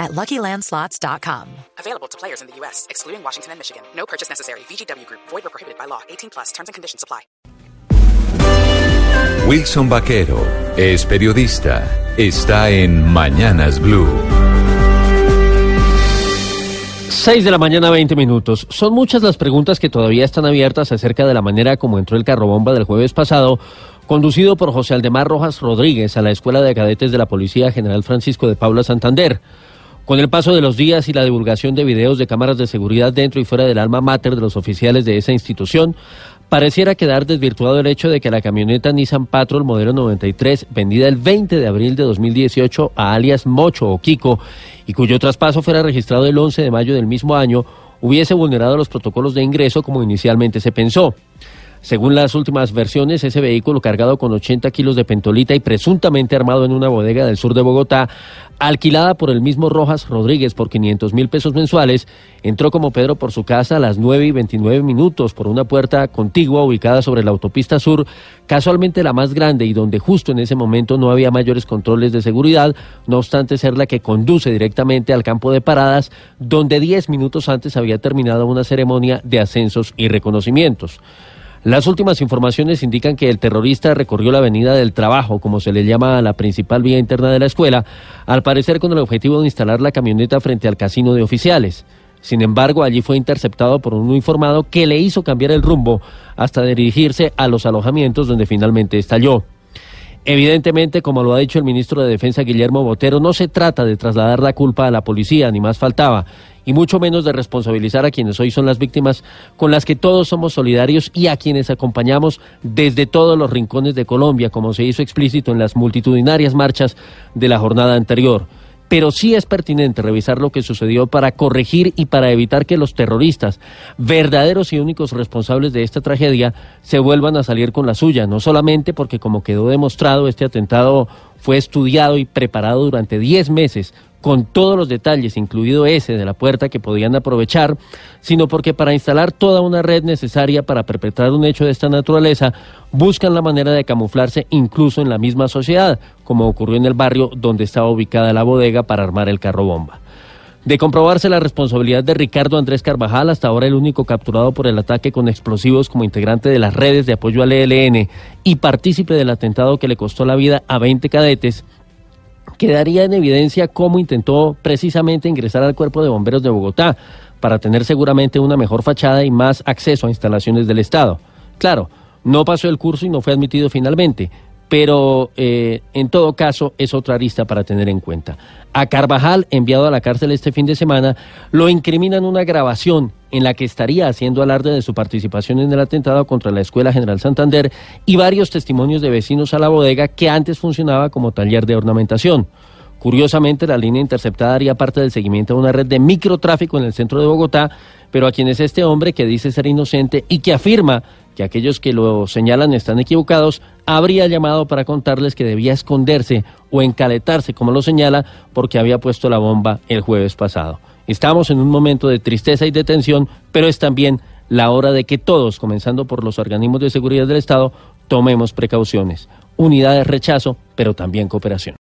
at LuckyLandSlots.com. Available to players in the U.S., excluding Washington and Michigan. No purchase necessary. VGW Group. Void or prohibited by law. 18 plus. Terms and conditions apply. Wilson Vaquero es periodista. Está en Mañanas Blue. 6 de la mañana, 20 minutos. Son muchas las preguntas que todavía están abiertas acerca de la manera como entró el carro bomba del jueves pasado, conducido por José Aldemar Rojas Rodríguez a la Escuela de Cadetes de la Policía General Francisco de Paula Santander. Con el paso de los días y la divulgación de videos de cámaras de seguridad dentro y fuera del alma mater de los oficiales de esa institución, pareciera quedar desvirtuado el hecho de que la camioneta Nissan Patrol modelo 93, vendida el 20 de abril de 2018 a alias Mocho o Kiko, y cuyo traspaso fuera registrado el 11 de mayo del mismo año, hubiese vulnerado los protocolos de ingreso como inicialmente se pensó. Según las últimas versiones, ese vehículo cargado con 80 kilos de pentolita y presuntamente armado en una bodega del sur de Bogotá, alquilada por el mismo Rojas Rodríguez por 500 mil pesos mensuales, entró como Pedro por su casa a las 9 y 29 minutos por una puerta contigua ubicada sobre la autopista sur, casualmente la más grande y donde justo en ese momento no había mayores controles de seguridad, no obstante ser la que conduce directamente al campo de paradas, donde 10 minutos antes había terminado una ceremonia de ascensos y reconocimientos. Las últimas informaciones indican que el terrorista recorrió la Avenida del Trabajo, como se le llama a la principal vía interna de la escuela, al parecer con el objetivo de instalar la camioneta frente al casino de oficiales. Sin embargo, allí fue interceptado por un uniformado que le hizo cambiar el rumbo hasta dirigirse a los alojamientos donde finalmente estalló. Evidentemente, como lo ha dicho el ministro de Defensa Guillermo Botero, no se trata de trasladar la culpa a la policía, ni más faltaba, y mucho menos de responsabilizar a quienes hoy son las víctimas con las que todos somos solidarios y a quienes acompañamos desde todos los rincones de Colombia, como se hizo explícito en las multitudinarias marchas de la jornada anterior pero sí es pertinente revisar lo que sucedió para corregir y para evitar que los terroristas, verdaderos y únicos responsables de esta tragedia, se vuelvan a salir con la suya, no solamente porque como quedó demostrado este atentado fue estudiado y preparado durante 10 meses con todos los detalles, incluido ese de la puerta que podían aprovechar, sino porque para instalar toda una red necesaria para perpetrar un hecho de esta naturaleza, buscan la manera de camuflarse incluso en la misma sociedad, como ocurrió en el barrio donde estaba ubicada la bodega para armar el carro bomba. De comprobarse la responsabilidad de Ricardo Andrés Carvajal, hasta ahora el único capturado por el ataque con explosivos como integrante de las redes de apoyo al ELN y partícipe del atentado que le costó la vida a 20 cadetes, quedaría en evidencia cómo intentó precisamente ingresar al cuerpo de bomberos de Bogotá para tener seguramente una mejor fachada y más acceso a instalaciones del Estado. Claro, no pasó el curso y no fue admitido finalmente, pero eh, en todo caso es otra arista para tener en cuenta. A Carvajal, enviado a la cárcel este fin de semana, lo incriminan una grabación en la que estaría haciendo alarde de su participación en el atentado contra la Escuela General Santander y varios testimonios de vecinos a la bodega que antes funcionaba como taller de ornamentación. Curiosamente, la línea interceptada haría parte del seguimiento de una red de microtráfico en el centro de Bogotá, pero a quienes este hombre que dice ser inocente y que afirma que aquellos que lo señalan están equivocados, habría llamado para contarles que debía esconderse o encaletarse, como lo señala, porque había puesto la bomba el jueves pasado. Estamos en un momento de tristeza y de tensión, pero es también la hora de que todos, comenzando por los organismos de seguridad del Estado, tomemos precauciones. Unidad de rechazo, pero también cooperación.